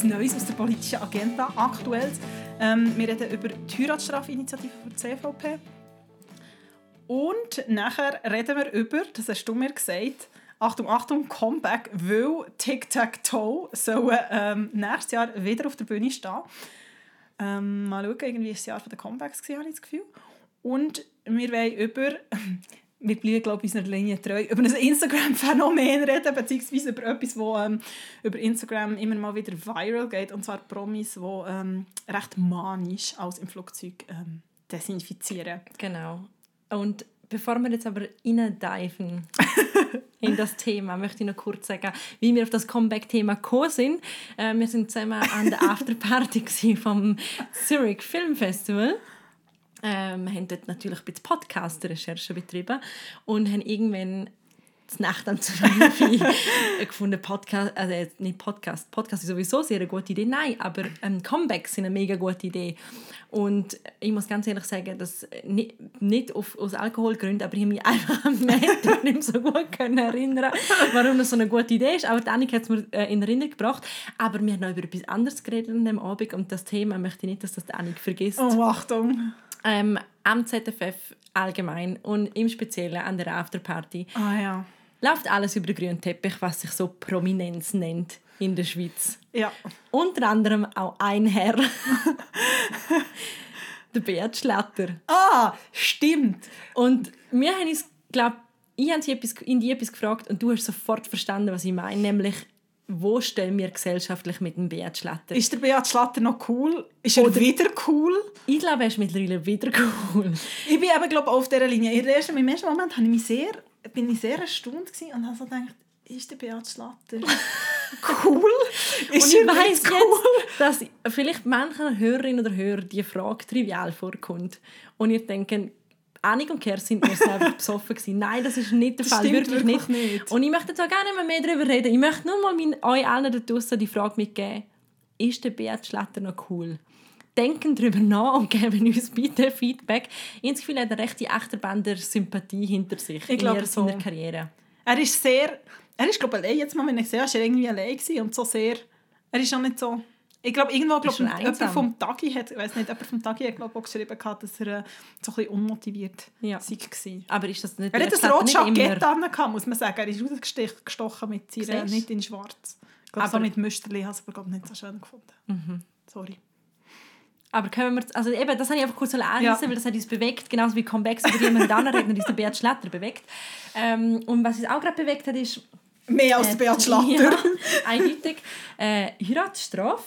etwas Neues aus der politischen Agenda, aktuell. Ähm, wir reden über die Heiratsstrafinitiative der CVP. Und nachher reden wir über, das hast du mir gesagt, Achtung, Achtung, Comeback, weil Tic-Tac-Toe soll ähm, nächstes Jahr wieder auf der Bühne stehen. Ähm, mal schauen, irgendwie war das Jahr der Comebacks, habe ich das Gefühl. Und wir wollen über, wir bleiben glaube ich unserer Linie treu, über ein Instagram-Phänomen reden, beziehungsweise über etwas, das ähm, über Instagram immer mal wieder viral geht, und zwar Promis, die ähm, recht manisch aus im Flugzeug ähm, desinfizieren. Genau. Und bevor wir jetzt aber diven in das Thema, möchte ich noch kurz sagen, wie wir auf das Comeback-Thema gekommen sind. Äh, wir sind zusammen an der Afterparty vom Zurich Film Festival. Ähm, wir haben dort natürlich ein bisschen Podcast-Recherche betrieben und haben irgendwann die Nacht am gefunden, Podcast, also nicht Podcast, Podcast ist sowieso sehr eine gute Idee, nein, aber ähm, Comebacks sind eine mega gute Idee. Und ich muss ganz ehrlich sagen, dass nicht, nicht auf, aus Alkoholgründen, aber ich habe mich einfach am Montag nicht so gut können erinnern warum das so eine gute Idee ist. Aber Annika hat es mir äh, in Erinnerung gebracht. Aber wir haben noch über etwas anderes geredet an dem Abend und das Thema möchte ich nicht, dass das Annika vergisst. Oh, Achtung! Ähm, am ZFF allgemein und im Speziellen an der Afterparty. Ah ja läuft alles über den grünen Teppich, was sich so Prominenz nennt in der Schweiz. Ja. Unter anderem auch ein Herr. der Beat Schlatter. Ah, stimmt. Und wir haben uns, glaube ich, habe etwas, in die etwas gefragt und du hast sofort verstanden, was ich meine, nämlich wo stehen wir gesellschaftlich mit dem Beat Schlatter? Ist der Beat Schlatter noch cool? Ist er Oder wieder cool? Ich glaube, er ist mittlerweile wieder cool. Ich bin eben, glaube auf dieser Linie. In ersten, Im ersten Moment habe ich mich sehr bin ich sehr erstaunt und habe so gedacht, ist der Beat Schlatter cool? ist und ich weiss cool? jetzt, dass vielleicht manchen Hörerinnen oder Hörer die Frage trivial vorkommt und ihr denkt, Annik und Kerstin sind einfach besoffen gewesen. Nein, das ist nicht der Fall, wirklich, wirklich nicht. nicht. Und ich möchte zwar gar nicht mehr, mehr darüber reden. Ich möchte nur mal mein, euch allen da draussen die Frage mitgeben, ist der Beat Schlatter noch cool? denken darüber nach und geben uns bitte Feedback. Ich habe das Gefühl, er hat eine rechte Achterbahn der Sympathie hinter sich ich in so. seiner Karriere. Er ist sehr... Er ist, glaube ich, jetzt mal, wenn ich sehe, ist er irgendwie allein und so sehr... Er ist auch nicht so... Ich glaube, irgendwo glaub, jemand vom Tagi hat, ich weiß nicht, jemand vom Tagi hat glaub, auch geschrieben, dass er äh, so ein bisschen unmotiviert ja. war. Aber ist das nicht... Er hat ein rotes Jackett an, muss man sagen. Er ist rausgestochen mit seiner, nicht in schwarz. Ich glaube, so mit Müsterli habe ich es aber nicht so schön gefunden. Mhm. Sorry. Aber können wir, also eben, das habe ich einfach kurz anreißen, ja. weil das hat uns bewegt, genauso wie Comebacks, über wir dann reden, ist der Beat Schlatter bewegt. Ähm, und was uns auch gerade bewegt hat, ist... Mehr als äh, der Beat Schlatter. Ja, eindeutig. Äh, Heiratsstrafe.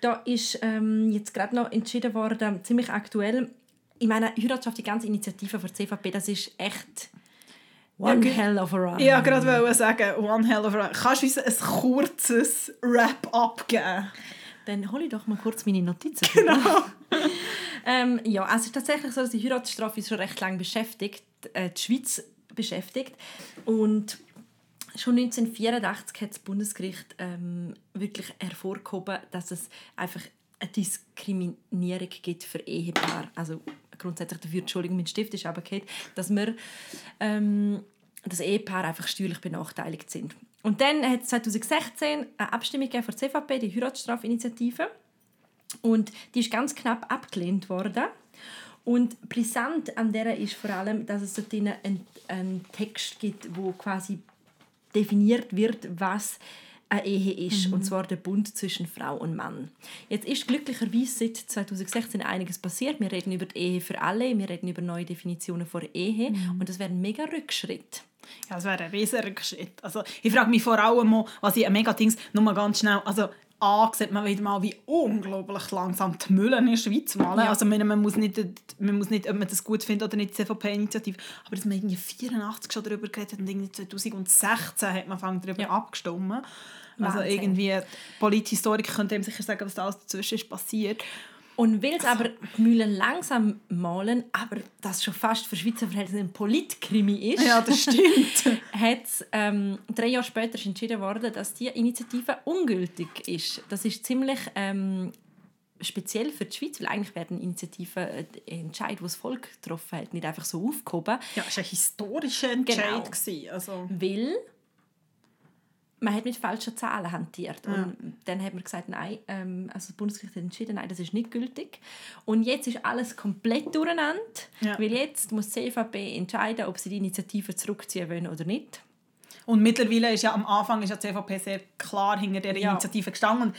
Da ist ähm, jetzt gerade noch entschieden worden, ziemlich aktuell, ich meine, Heiratsstrafe, die ganze Initiative von CVP, das ist echt... One ja, hell of a run. Ja, gerade wollte sagen, one hell of a run. Kannst du uns ein kurzes Wrap-up geben? Dann hole ich doch mal kurz meine Notizen. Genau. ähm, ja, also es ist tatsächlich so, dass die Heiratsstrafe schon recht lange beschäftigt, äh, die Schweiz beschäftigt. Und schon 1984 hat das Bundesgericht ähm, wirklich hervorgehoben, dass es einfach eine Diskriminierung gibt für Ehepaare. Also grundsätzlich dafür, Entschuldigung, mein Stift ist aber geht, dass wir ähm, das Ehepaar einfach steuerlich benachteiligt sind. Und dann hat es 2016 eine Abstimmung von der CVP, die Heiratsstrafinitiative. Und die ist ganz knapp abgelehnt worden. Und brisant an der ist vor allem, dass es dort einen, einen Text gibt, wo quasi definiert wird, was eine Ehe ist, mhm. und zwar der Bund zwischen Frau und Mann. Jetzt ist glücklicherweise seit 2016 einiges passiert. Wir reden über die Ehe für alle, wir reden über neue Definitionen von Ehe mhm. und das wäre ein mega Rückschritt. Ja, das wäre ein riesiger Schritt. Also, ich frage mich vor allem, was ich ein mega Dings, nur mal ganz schnell, also A, sieht man wieder mal, wie unglaublich langsam die Mühlen in der Schweiz malen. Ja. Also man, man, muss nicht, man muss nicht, ob man das gut findet oder nicht, die CVP-Initiative, aber dass man irgendwie 84 schon darüber geredet hat und irgendwie 2016 hat man darüber ja. abgestimmt. Also irgendwie, Polithistoriker können dem sicher sagen, was da alles dazwischen ist passiert. Und weil es aber die Mühlen langsam malen, aber das schon fast für Schweizer Verhältnisse ein Politkrimi ist, ja, das stimmt. hat ähm, drei Jahre später entschieden worden, dass die Initiative ungültig ist. Das ist ziemlich ähm, speziell für die Schweiz, weil eigentlich werden Initiativen äh, Entscheid, die das Volk getroffen hat, nicht einfach so aufgehoben. Ja, es war ein historischer Entscheid. Genau. Also. Weil man hat mit falschen Zahlen hantiert. Und dann hat man gesagt, nein, ähm, also das Bundesgericht hat entschieden, nein, das ist nicht gültig. Und jetzt ist alles komplett durcheinander, Ja. weil jetzt muss die CVP entscheiden, ob sie die Initiative zurückziehen wollen oder nicht. Und mittlerweile ist ja am Anfang ist ja die CVP sehr klar hinter dieser Ja. Initiative gestanden.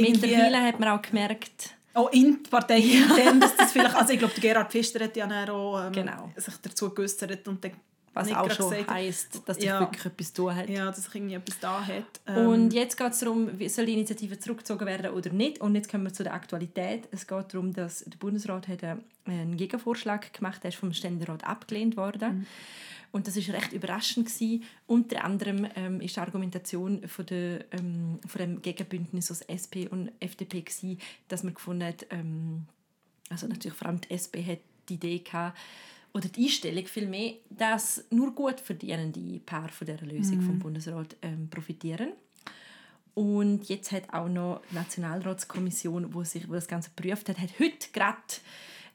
Mittlerweile hat man auch gemerkt, Auch in der Partei intern, dass das vielleicht... Also ich glaube, der Gerhard Pfister hat ja auch ähm, Genau. sich dazu geäussert und dann was auch schon gesagt, heisst, dass das Ja. wirklich etwas zu tun hat. Ja, dass irgendwie etwas da hat. Ähm, Und jetzt geht es darum, soll die Initiative zurückgezogen werden oder nicht. Und jetzt kommen wir zu der Aktualität. Es geht darum, dass der Bundesrat hat einen- einen Gegenvorschlag gemacht hat, der ist vom Ständerat abgelehnt worden. Und das ist recht überraschend gewesen. Unter anderem ähm, ist die Argumentation von, der, ähm, von dem Gegenbündnis aus SP und FDP gewesen, dass man gefunden hat, ähm, also natürlich vor allem die SP hat die Idee gehabt, oder die Einstellung vielmehr, dass nur gut verdienende Paar von dieser Lösung vom Bundesrat ähm, profitieren. Und jetzt hat auch noch die Nationalratskommission, wo sich wo das Ganze geprüft hat, hat heute gerade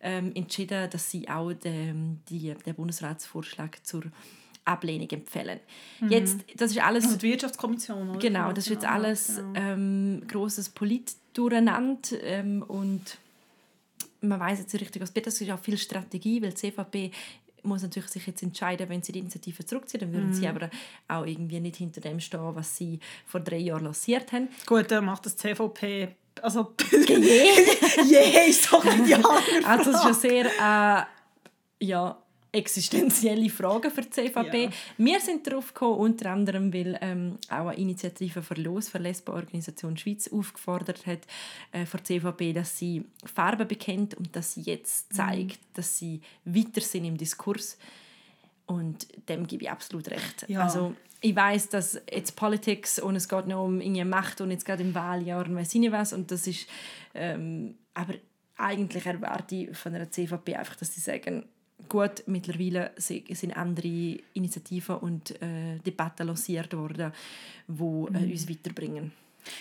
ähm, entschieden, dass sie auch den, die, den Bundesratsvorschlag zur Ablehnung empfehlen. Jetzt, das ist alles also die Wirtschaftskommission, oder? Genau, das ist jetzt alles Genau. ähm, grosses Polit-Durcheinander ähm, und man weiß jetzt nicht richtig, was wird. Das ist auch viel Strategie, weil die CVP muss natürlich sich jetzt entscheiden, wenn sie die Initiative zurückziehen, dann würden Mhm. sie aber auch irgendwie nicht hinter dem stehen, was sie vor drei Jahren lanciert haben. Gut, dann macht das CVP... Also... Je. Je, ist doch nicht die andere Also das ist eine sehr äh, ja, existenzielle Frage für die CVP. Ja. Wir sind darauf gekommen, unter anderem, weil ähm, auch eine Initiative für Los, für Lesbenorganisation Schweiz, aufgefordert hat äh, für die CVP, dass sie Farbe bekennt und dass sie jetzt Mhm. zeigt, dass sie weiter sind im Diskurs. Und dem gebe ich absolut recht. Ja. Also, ich weiß, dass jetzt Politics und es geht noch um irgendwie Macht und jetzt gerade im Wahljahr und weiß ich nicht was und das ist ähm, aber eigentlich erwarte ich von einer CVP einfach, dass sie sagen, gut, mittlerweile si- sind andere Initiativen und äh, Debatten lanciert worden, die äh, uns weiterbringen.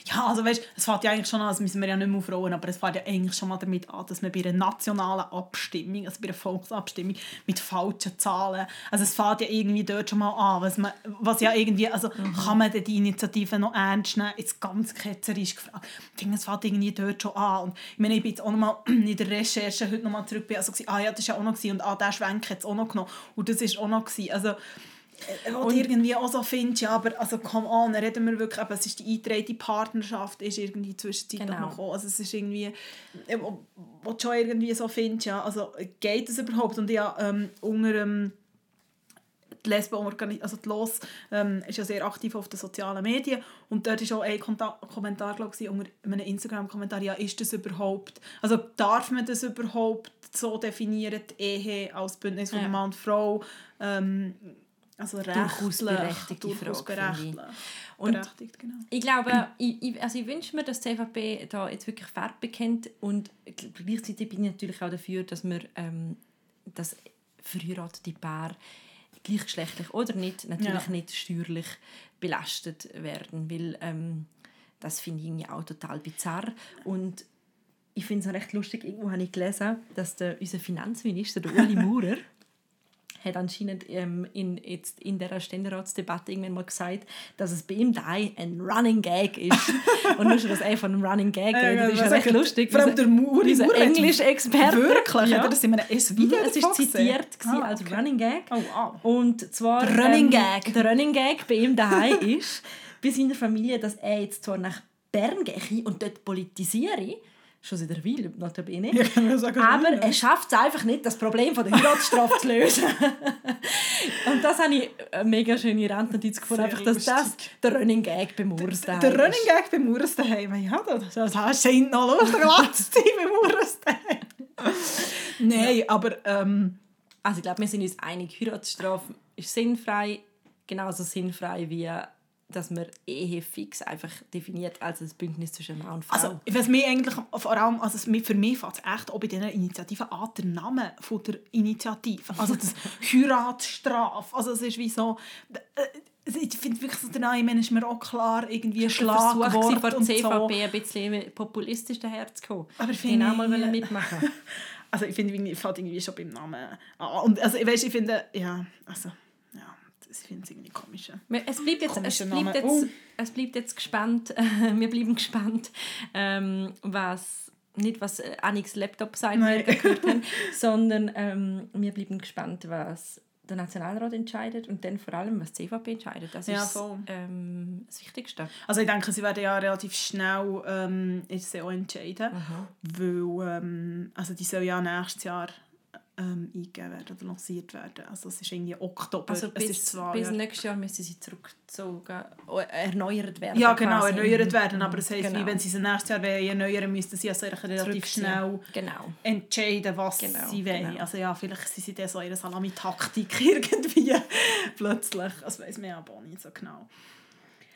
Ja, also weißt, es fängt ja eigentlich schon an, das müssen wir ja nicht mehr aufrollen, aber es fängt ja eigentlich schon mal damit an, dass man bei einer nationalen Abstimmung, also bei einer Volksabstimmung mit falschen Zahlen, also es fängt ja irgendwie dort schon mal an, was, man, was ja irgendwie, also kann man denn die Initiative noch ernst nehmen, jetzt ganz ketzerisch gefragt. Ich finde, es fängt irgendwie dort schon an und ich meine, ich bin jetzt auch noch mal in der Recherche heute noch mal zurück, bin also ah ja, das ist ja auch noch gewesen, und ah, der Schwenk hat es auch noch genommen und das ist auch noch gewesen. also wo du irgendwie auch so findest, ja, aber also come on, reden wir wirklich, eben, es ist die eingetragene Partnerschaft, ist irgendwie zwischenzeitlich Genau. noch gekommen. also es ist irgendwie, äh, wo, wo du schon irgendwie so findest, ja, also geht das überhaupt? Und ja, ähm, unter ähm, die Lesbenorganisation, also die LOS, ähm, ist ja sehr aktiv auf den sozialen Medien und dort war auch ein Konta Kommentar, glaube ich, unter einem Instagram-Kommentar, ja, ist das überhaupt, also darf man das überhaupt so definieren, die Ehe als Bündnis von Ja. Mann und Frau, ähm, also Durchaus berechtigte durchaus Frage, berechtigt. Und berechtigt, genau. Ich glaube, ich, also ich wünsche mir, dass die CVP da jetzt wirklich Farbe bekennt und gleichzeitig bin ich natürlich auch dafür, dass wir ähm, das verheiratete Paar gleichgeschlechtlich oder nicht, natürlich Ja. nicht steuerlich belastet werden, weil ähm, das finde ich auch total bizarr und ich finde es auch recht lustig, irgendwo habe ich gelesen, dass der, unser Finanzminister, der Uli Maurer, hat anscheinend ähm, in, jetzt in der Ständeratsdebatte irgendwann mal gesagt, dass es bei ihm da ein Running Gag ist. und nur schon, dass er von einem Running Gag redet, ist ja recht lustig. Vor allem der Uri Unser Maurer hat- Englisch-Experte. Wirklich? Ja. Hat er das in einem ersten Video Es gesehen? zitiert Ah, als okay. Running Gag. Oh, wow. Und zwar Der Running ähm, Gag. Der Running Gag bei ihm daheim ist, bei seiner Familie, dass er jetzt zwar nach Bern gehe und dort politisiere, schon seit einer Weile, notabene, Ja, aber ja. er schafft es einfach nicht, das Problem von der Heiratsstrafe zu lösen. und das habe ich eine mega schöne Randnotiz gefunden, einfach, dass das der Running Gag beim Urs daheim Der ist. Running Gag beim Urs daheim. Ja, das, hast du noch lustig gelassen beim Urs daheim. Nein, aber ähm, Also ich glaube, wir sind uns einig, Heiratsstrafe ist sinnfrei, genauso sinnfrei wie dass man Ehe fix einfach definiert als ein Bündnis zwischen Mann und Frau. also, was mich eigentlich vor allem, also es- für mich fängt es echt auch bei diesen Initiativen an, der Name von der Initiative. Also das Heiratsstrafe. Also es ist wie so... äh, Ich finde wirklich, so der Name ich ist mir auch klar, irgendwie Schlagwort und so. CVP ein bisschen populistisch daherzukommen. Aber ich Die finde- auch mal wollen mitmachen Also ich finde, irgendwie- fällt irgendwie schon beim Namen an. Und also, ich, ich finde, ja, also, sie finden es irgendwie komisch. Es bleibt jetzt, es bleibt jetzt, oh. es bleibt jetzt gespannt, wir bleiben gespannt, ähm, was nicht was äh, Anniks Laptop sein wird, gehört haben, sondern ähm, wir bleiben gespannt, was der Nationalrat entscheidet und dann vor allem, was die CVP entscheidet. Das Ja, ist ähm, das Wichtigste. Also ich denke, sie werden ja relativ schnell ähm, jetzt auch entscheiden, weil ähm, also die soll ja nächstes Jahr ähm, eingegeben werden oder lanciert werden. Also es ist irgendwie Oktober, Also es ist bis, zwei bis Jahre. nächstes Jahr müssen sie zurückgezogen, erneuert werden. Ja, genau, quasi. erneuert Mhm. werden. Aber es heisst, Genau. wie wenn sie sie nächstes Jahr erneuern müssten sie also relativ schnell Genau. entscheiden, was Genau, sie wollen. genau. Also ja, vielleicht sind sie dann so einer Salami-Taktik irgendwie plötzlich. Das weiß man ja aber auch nicht so genau.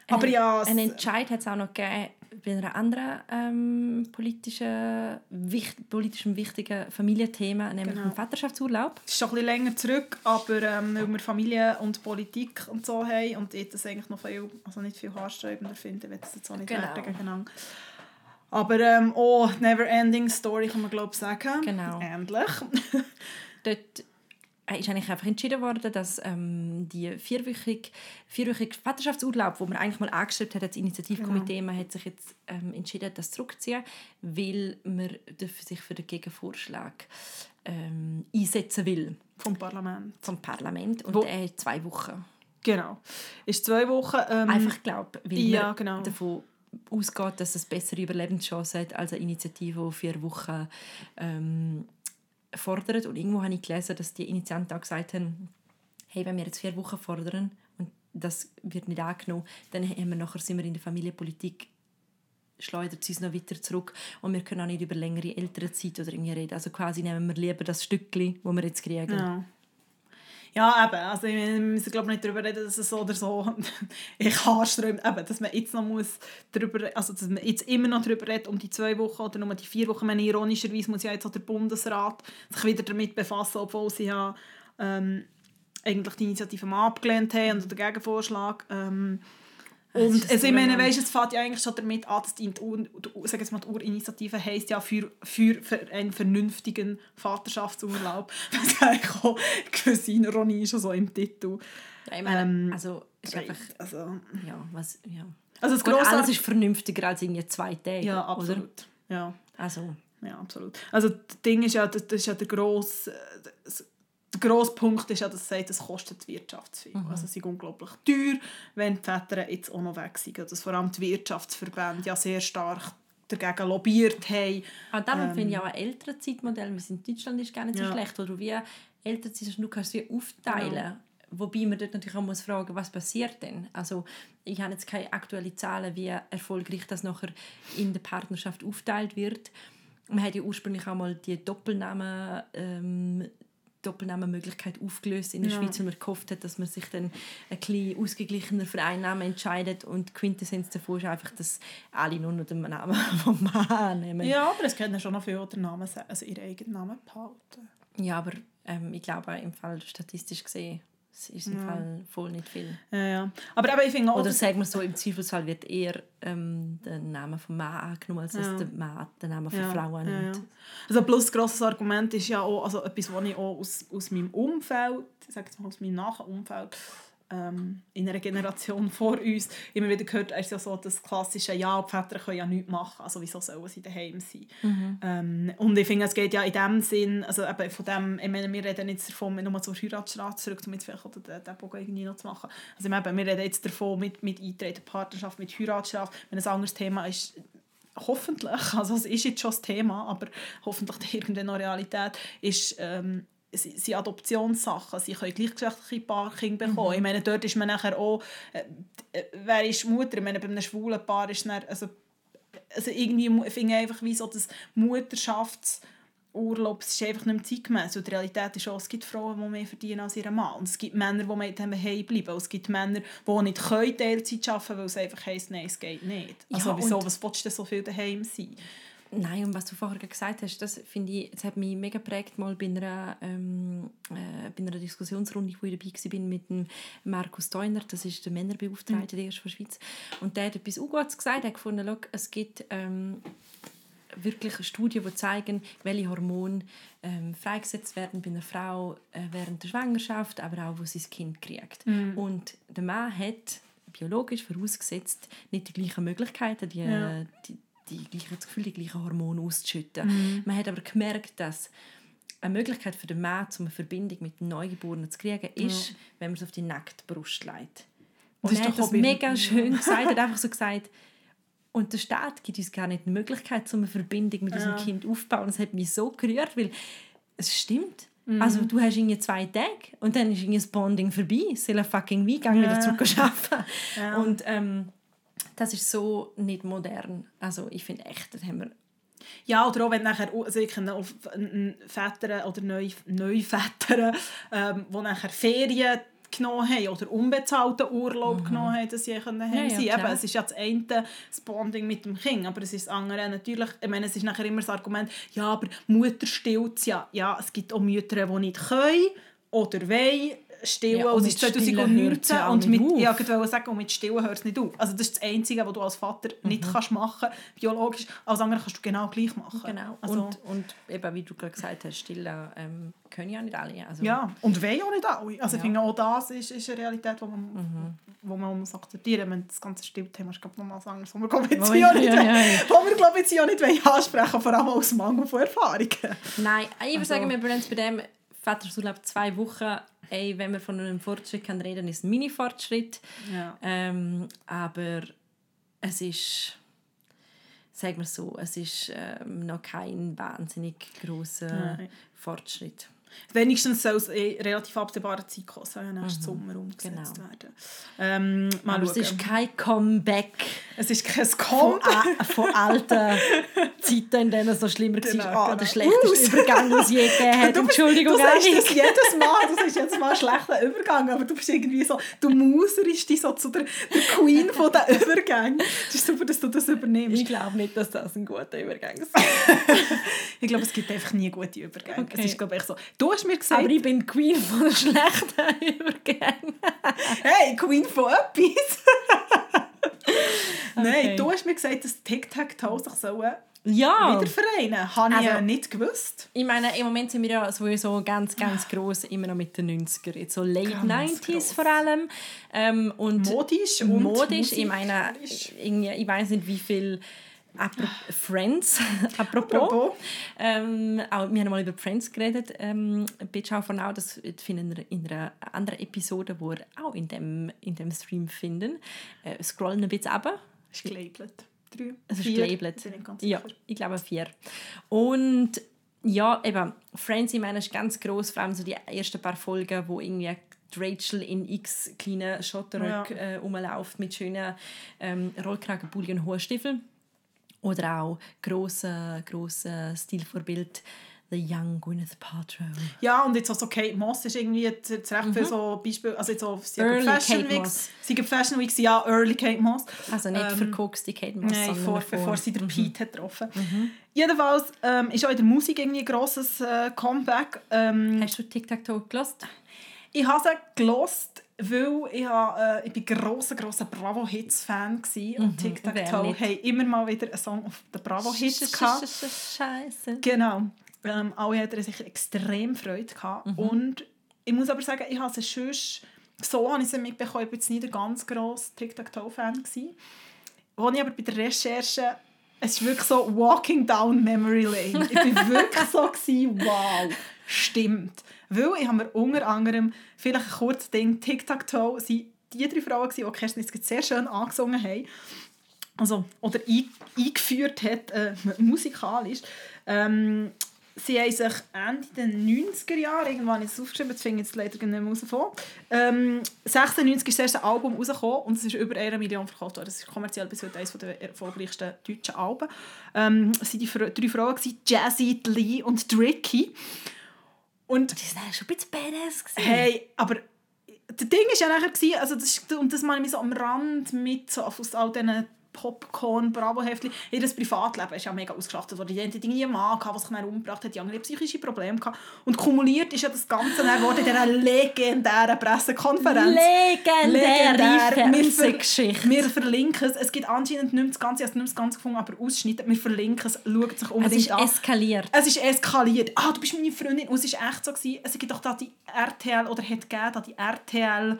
Aber Ein- ja, es- Einen Entscheid hat es auch noch gegeben bei einer anderen ähm, politischen, wicht, politischem wichtigen Familienthema, nämlich Genau. dem Vaterschaftsurlaub. Es ist schon ein bisschen länger zurück, aber ähm, weil wir Familie und Politik und so haben und ich das eigentlich noch viel, also nicht viel haarsträubender finde, ich das jetzt auch nicht Genau. werten gegeneinander. Aber ähm, oh, Never Ending Story kann man glaube ich sagen. Genau. Ähnlich. Dort ist eigentlich einfach entschieden worden, dass ähm, die vierwöchige, vierwöchige Vaterschaftsurlaub, wo man eigentlich mal angeschrieben hat, das Initiativkomitee, Genau. man hat sich jetzt ähm, entschieden, das zurückzuziehen, weil man sich für den Gegenvorschlag ähm, einsetzen will Vom Parlament. vom Parlament und Wo- er hat zwei Wochen. Genau. Ist zwei Wochen. Ähm, Einfach glaube, weil ja, man genau. davon ausgeht, dass es bessere Überlebenschancen hat als eine Initiative, die vier Wochen ähm, fordert. Und irgendwo habe ich gelesen, dass die Initianten auch gesagt haben, hey, wenn wir jetzt vier Wochen fordern und das wird nicht angenommen, dann haben wir nachher sind wir in der Familienpolitik schleudert sie uns noch weiter zurück und wir können auch nicht über längere Elternzeit oder irgendwie reden. Also quasi nehmen wir lieber das Stückchen, das wir jetzt kriegen. Ja. Ja, eben. Also, wir müssen glaube nicht darüber reden, dass es so oder so ich haarsträumt, eben, dass man jetzt noch muss darüber, also dass man jetzt immer noch darüber redet, um die zwei Wochen oder nur die vier Wochen. Meine, ironischerweise muss ja jetzt auch der Bundesrat sich wieder damit befassen, obwohl sie ja ähm, eigentlich die Initiative mal abgelehnt haben und den Gegenvorschlag. Ähm, und also, ich meine, weißt, es fängt ja eigentlich schon damit an, dass die, Ur, die, sag jetzt mal, die Urinitiative heisst ja für, für, für einen vernünftigen Vaterschaftsurlaub. Was eigentlich auch eine gewisse Ironie ist schon so im Titel. Ja, ich meine, Ähm, also, ist einfach, Also, ja, was, ja. also das Gut, alles ist vernünftiger als irgendwie zwei Tage, Ja, oder? absolut. Ja, Also, ja, absolut. Also das Ding ist ja, das, das ist ja der grosse... Das, der grosse Punkt ist ja, dass es sagt, es kostet die Wirtschaft zu viel. Mhm. Also es ist unglaublich teuer, wenn die Väter jetzt auch noch weg sind. Dass vor allem die Wirtschaftsverbände ja sehr stark dagegen lobbyiert haben. auch darum finde ich auch ein älteres Zeitmodell, wie es in Deutschland ist, gar nicht so Ähm. Ja. schlecht, wo du wie Elternzeit hast, du kannst sie aufteilen. Genau. Wobei man dort natürlich auch muss fragen, was passiert denn? Also ich habe jetzt keine aktuellen Zahlen, wie erfolgreich das nachher in der Partnerschaft aufteilt wird. Man hat ja ursprünglich auch mal die Doppelnamen ähm, Doppelnamenmöglichkeit aufgelöst in der Ja. Schweiz, weil man gehofft hat, dass man sich dann ein bisschen ausgeglichener für einen Namen entscheidet und die Quintessenz davon ist einfach, dass alle nur noch den Namen vom Mann nehmen. Ja, aber es können schon noch viele den Namen, sa- also ihren eigenen Namen behalten. Ja, aber ähm, ich glaube, im Fall statistisch gesehen es ist im Ja. Fall voll nicht viel. Ja, ja. Aber eben, ich finde auch, Oder sagen wir so, im Zweifelsfall wird eher ähm, der Name vom Mann angenommen, als dass der Mann den Namen von Ja, Frau ja, annimmt. ja. Also plus grosses Argument ist ja auch, also etwas, was ich auch aus, aus meinem Umfeld, ich sage jetzt mal aus meinem Nachumfeld, ähm, in einer Generation vor uns immer wieder gehört, ist ja so das klassische «Ja, die Väter können ja nichts machen, also wieso sollen sie daheim sein?» ähm, Und ich finde, es geht ja in dem Sinn, also eben von dem, ich meine, wir reden jetzt davon, nochmal zur Heiratsstraße zurück, um jetzt vielleicht den, den Bogen irgendwie noch zu machen. Also eben, wir reden jetzt davon mit, mit Eintreten, Partnerschaft, mit Heiratsstrafe. Wenn ein anderes Thema ist, hoffentlich, also es ist jetzt schon das Thema, aber hoffentlich irgendwann noch Realität, ist, ähm, sind Adoptionssachen. Sie können gleichgeschlechtliche Paar Kinder bekommen. Ich meine, dort ist man nachher auch, äh, äh, wer ist Mutter? Ich meine, bei einem schwulen Paar ist dann, also, also irgendwie finde ich einfach wie so das Mutterschaftsurlaub es ist einfach nicht mehr zeitgemäß. Und die Realität ist auch, es gibt Frauen, die mehr verdienen als ihr Mann. Und es gibt Männer, die mehr daheim bleiben. Und es gibt Männer, die nicht können Teilzeit arbeiten können, weil es einfach heisst, nein, es geht nicht. Also Ja, wieso, was willst du denn so viel daheim sein? Nein, und was du vorher gesagt hast, das finde ich, das hat mich mega geprägt, mal bei einer, ähm, äh, bei einer Diskussionsrunde, wo ich dabei war, mit dem Markus Theuner, das ist der Männerbeauftragte der ersten Schweiz. Und der hat etwas Ungutes gesagt, er hat gefunden, «Schau, es gibt ähm, wirklich Studien, die zeigen, welche Hormone ähm, freigesetzt werden bei einer Frau äh, während der Schwangerschaft, aber auch, wo sie das Kind kriegt. Mhm. Und der Mann hat biologisch vorausgesetzt nicht die gleichen Möglichkeiten, die, Ja. die, die gleichen, das Gefühl, die gleichen Hormone auszuschütten. Mhm. Man hat aber gemerkt, dass eine Möglichkeit für den Mann, um eine Verbindung mit dem Neugeborenen zu kriegen, ist, wenn man es auf die nackte Brust legt. Und Das ist er hat doch das mega schön gesagt, er hat einfach so gesagt, und der Staat gibt uns gar nicht die Möglichkeit, um eine Verbindung mit unserem Ja. Kind aufzubauen. Das hat mich so gerührt, weil es stimmt. Mhm. Also du hast irgendwie zwei Tage und dann ist irgendwie das Bonding vorbei. Soll fucking wie wieder Ja. zurück arbeiten. Ja. Und ähm, das ist so nicht modern. Also ich finde echt, das haben wir... Ja, oder auch wenn nachher, also ich kenne auch Väter oder Neu Neuväter, ähm, die nachher Ferien genommen haben oder unbezahlten Urlaub genommen haben, dass sie können Mhm. Ja, ja, sein. klar. Eben, es ist ja das eine das Bonding mit dem Kind, aber es ist das andere natürlich, ich meine, es ist nachher immer das Argument, ja, aber Mutter stillt ja. Ja, es gibt auch Mütter, die nicht können oder wollen stillen. Ja, und und Stillen 2019 hört's ja und mit, ja, ich wollte sagen, und mit Stillen hört es nicht auf. Also das ist das Einzige, was du als Vater nicht kannst machen biologisch. Als andere kannst du genau gleich machen. Genau. Also, und, und eben, wie du gerade gesagt hast, stillen ähm, können ja nicht alle. Also, ja, und wollen auch nicht alle. Also ich Ja. finde, auch das ist, ist eine Realität, die man, wo man muss akzeptieren muss. Das ganze Stillthema ist glaube ich, nochmal anderes, wo wir glaube ich, jetzt Oh, ja, nicht, ja, ja, ja. wo wir, glaube ich, jetzt auch nicht ansprechen vor allem aus Mangel von Erfahrungen. Nein, ich würde Also- sagen, wir bleiben bei dem Vatersurlaub zwei Wochen. Ey, wenn wir von einem Fortschritt kann reden, ist es ein Mini-Fortschritt. Ja. Ähm, aber es ist, sagen wir so, es ist ähm, noch kein wahnsinnig großer. Fortschritt. Wenigstens soll es in relativ absehbarer Zeit kommen, soll ja nächsten Sommer umgesetzt Genau. werden. Ähm, mal Aber es schauen. ist kein Comeback es ist kein von, Kom. a- von alten Zeiten, in denen es so schlimmer Genau, war. Ah, der genau. schlechteste Übergang, den es je gegeben hat. Entschuldigung, du sagst das jedes Mal, das ist jetzt mal ein schlechter Übergang, aber du bist irgendwie so, du muserst dich so zu der, der Queen von den Übergängen. Es ist super, dass du das übernimmst. Ich glaube nicht, dass das ein guter Übergang ist. Ich glaube, es gibt einfach nie gute Übergänge. Okay. Es ist, glaube ich, so. Du hast mir gesagt, Aber ich bin Queen von schlechten Übergängen. hey, Queen von etwas. Nein, Okay. du hast mir gesagt, dass Tic-Tac-Toe sich sollen Ja. wieder vereinen. Habe ich Also- ja nicht gewusst. Ich meine, im Moment sind wir ja sowieso ganz, ganz gross immer noch mit den 90er. Jetzt so Late Ganz 90s gross. vor allem. Ähm, und Modisch und modisch. Ich meine, irgendwie, ich weiß nicht, wie viel Apro Friends, apropos. Apropos. Ähm, auch, wir haben mal über Friends geredet, ähm, Bitch auch von auch, das finden wir in einer anderen Episode, wo ihr auch in dem, in dem Stream finden. Äh, scrollen ein bisschen runter. ist gelabelt. Drei, ist vier, gelabelt. bin ich Ja, ich glaube vier. Und ja, eben, Friends, ich meine, ist ganz gross, vor allem so die ersten paar Folgen, wo irgendwie die Rachel in x kleinen Schotterröck Ja. äh, rumläuft mit schönen ähm, Rollkragenpulli und hohen Stiefeln. Oder auch grosse, grosse Stilvorbild The Young Gwyneth Paltrow. Ja, und jetzt auch so Kate Moss ist irgendwie jetzt recht viel so Beispiel, also jetzt auch sie Early Fashion Kate Week, Moss. sie Fashion Week, ja, Early Kate Moss. Also nicht Ähm, verkokste Kate Moss, Nein, vor, bevor sie den Pete hat getroffen Jedenfalls ähm, ist auch in der Musik irgendwie ein grosses äh, Comeback. Ähm, Hast du Tic-Tac-Toe gelost? ich habe sie gelost, weil ich, habe, äh, ich bin grosser, grosser Bravo-Hits-Fan war und Tic Tac Toe haben immer mal wieder einen Song auf den Bravo-Hits gehabt. Scheiße. Genau. Ähm, alle hatten sich extrem Freude gehabt. Und ich muss aber sagen, ich habe sie sonst, so habe ich sie mitbekommen, ich war jetzt nicht ein ganz grosser Tic-Tac-Toe-Fan. gewesen. Als ich aber bei der Recherche, es ist wirklich so Walking down Memory Lane. Ich war wirklich so, gewesen, wow, stimmt. Weil ich habe mir unter anderem, vielleicht ein kurzes Ding, Tic-Tac-Toe, sind die drei Frauen, die Kerstin jetzt sehr schön angesungen haben also, oder ein, eingeführt hat, äh, musikalisch. Ähm, sie haben sich Ende der 90er Jahre, irgendwann ist es aufgeschrieben, das finde ich jetzt leider nicht mehr raus von. Ähm, 96 ist das erste Album rausgekommen und es ist über eine Million verkauft worden. Das ist kommerziell bis heute eines der erfolgreichsten deutschen Alben. Ähm, es waren die drei Frauen, Jazzy, Lee und Tricky. Und sind eigentlich schon ein bisschen badass. Hey, aber das Ding war ja nachher, also das, ist- und das meine ich so am Rand mit so aus all diesen Popcorn, Bravo-Heftchen. Ihr Privatleben ist ja mega ausgeschlachtet worden. Die eine Dinge einen Mann, der sich dann umgebracht hat, die andere psychische Probleme gehabt. Und kumuliert ist ja das Ganze dann wurde in dieser legendären Pressekonferenz. Legendäre Wir, ver Fernsehgeschichte. wir verlinken es. Es gibt anscheinend nicht mehr das Ganze, ich habe es nicht mehr das Ganze gefunden, aber Ausschnitte. Wir verlinken es. Schaut sich Es unbedingt ist an. eskaliert. Es ist eskaliert. Ah, du bist meine Freundin. Und es war echt so. Gewesen. Es gibt doch da die RTL, oder hat gegeben, da die RTL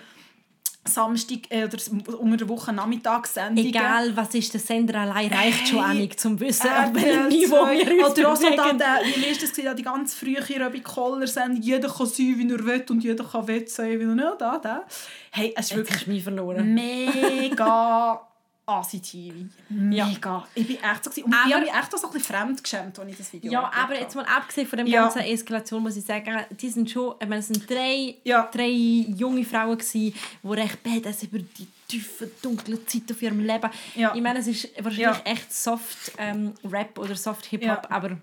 Samstag äh, oder unter der Woche Nachmittagssendungen. Egal, was ist der Sender allein reicht schon Hey, an nicht zum wissen, auf RTL welchem Niveau 2. wir uns Oder auch so da, bewegen. der, wie ist das gewesen, da die ganz frühe Robbie Koller Sendung. Jeder kann sein, wie er will und jeder kann wett sein, wie er will. Da, da. Hey, es ist Jetzt wirklich mich verloren. mega Asi-TV. Mega. Ich bin echt so gewesen. Und ich Aber- habe mich echt auch so ein bisschen fremd geschämt, als ich das Video Ja, aber habe. jetzt mal abgesehen von der Ja. ganzen Eskalation, muss ich sagen, die sind schon, ich meine, es sind drei, Ja. drei junge Frauen gewesen, die recht badass über die tiefen, dunklen Zeiten auf ihrem Leben. Ja. Ich meine, es ist wahrscheinlich Ja. echt Soft ähm, oder Soft Hip Hop, Ja. aber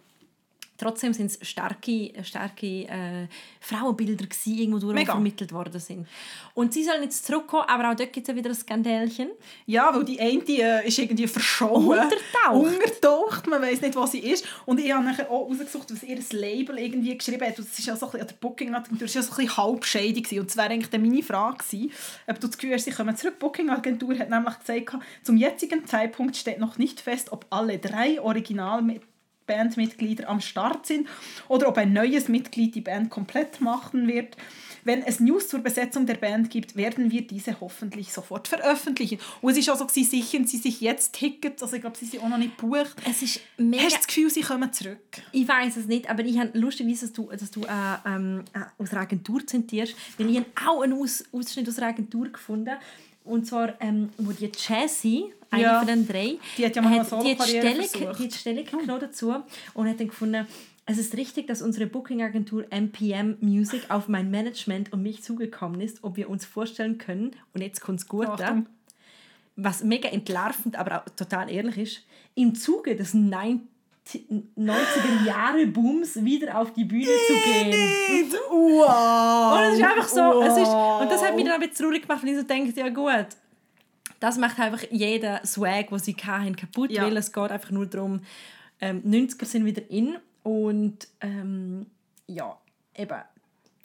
trotzdem sind es starke, starke äh, Frauenbilder gewesen, irgendwo durch, die vermittelt worden sind. Und sie sollen jetzt zurückkommen, aber auch dort gibt es ja wieder ein Skandälchen. Ja, weil die eine die, äh, ist irgendwie verschollen. Untertaucht. Untertaucht. Man weiß nicht, wo sie ist. Und ich habe nachher auch herausgesucht, was ihr Label irgendwie geschrieben hat. Und Das ist ja so ein bisschen, der Booking-Agentur ist ja so ein bisschen halb shady gewesen. Und das wäre eigentlich dann meine Frage gewesen, ob du das Gefühl hast, sie kommen zurück. Die Booking-Agentur hat nämlich gesagt, zum jetzigen Zeitpunkt steht noch nicht fest, ob alle drei Original Bandmitglieder am Start sind oder ob ein neues Mitglied die Band komplett machen wird. Wenn es News zur Besetzung der Band gibt, werden wir diese hoffentlich sofort veröffentlichen. Und es ist auch so, sie sichern sie sich jetzt Tickets, also ich glaube, sie sind auch noch nicht gebucht. Es ist mega... Hast du das Gefühl, sie kommen zurück? Ich weiß es nicht, aber ich habe lustigerweise, dass du, dass du äh, ähm, äh, aus einer Agentur zitierst, weil ich habe auch einen aus Ausschnitt aus einer Agentur gefunden. Und zwar, ähm, wo die Jessie, eine Ja. von den drei, Die hat ja mal eine die hat die Solo-Karriere Stelle, versucht. die hat Stelle genommen dazu und hat dann gefunden, es ist richtig, dass unsere Booking-Agentur MPM Music auf mein Management und mich zugekommen ist, ob wir uns vorstellen können, und jetzt kommt es gut, was mega entlarvend, aber auch total ehrlich ist, im Zuge des 90 90er Jahre Booms wieder auf die Bühne zu gehen. Wow! Und es ist einfach so, es ist, Wow. und das hat mich dann ein bisschen traurig gemacht, weil ich so denke, ja gut, das macht einfach jeder Swag, den sie hatten, kaputt, Ja. weil es geht einfach nur darum, ähm, 90er sind wieder in und ähm, ja, eben,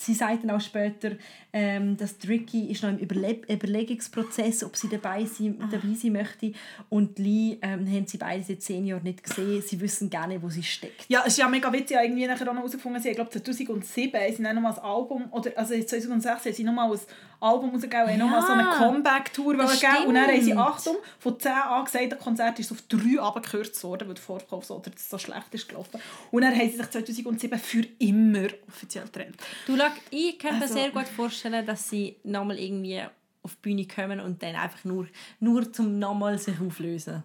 sie sagt dann auch später, ähm, dass Tricky ist noch im Überleb Überlegungsprozess, ob sie dabei sein, Ah. dabei sein möchte und Lee ähm, haben sie beide seit zehn Jahren nicht gesehen, sie wissen gar nicht, wo sie steckt. Ja, es ist ja mega witzig, ich habe irgendwie nachher auch noch herausgefunden, sie haben, glaube 2007 haben sie dann nochmal ein Album, oder also 2006 haben sie nochmal ein Album rausgegeben, haben nochmal so eine Ja, Comeback-Tour das gegeben und dann haben sie. Achtung, von 10 angesagt, das Konzert ist auf 3 abgekürzt worden, weil der Vorkauf so, oder so schlecht ist gelaufen. Und dann haben sie sich 2007 für immer offiziell getrennt. Du, schau, ich könnte Also- mir sehr gut vorstellen, dass sie nochmal irgendwie auf die Bühne kommen und dann einfach nur, nur zum nochmal sich auflösen.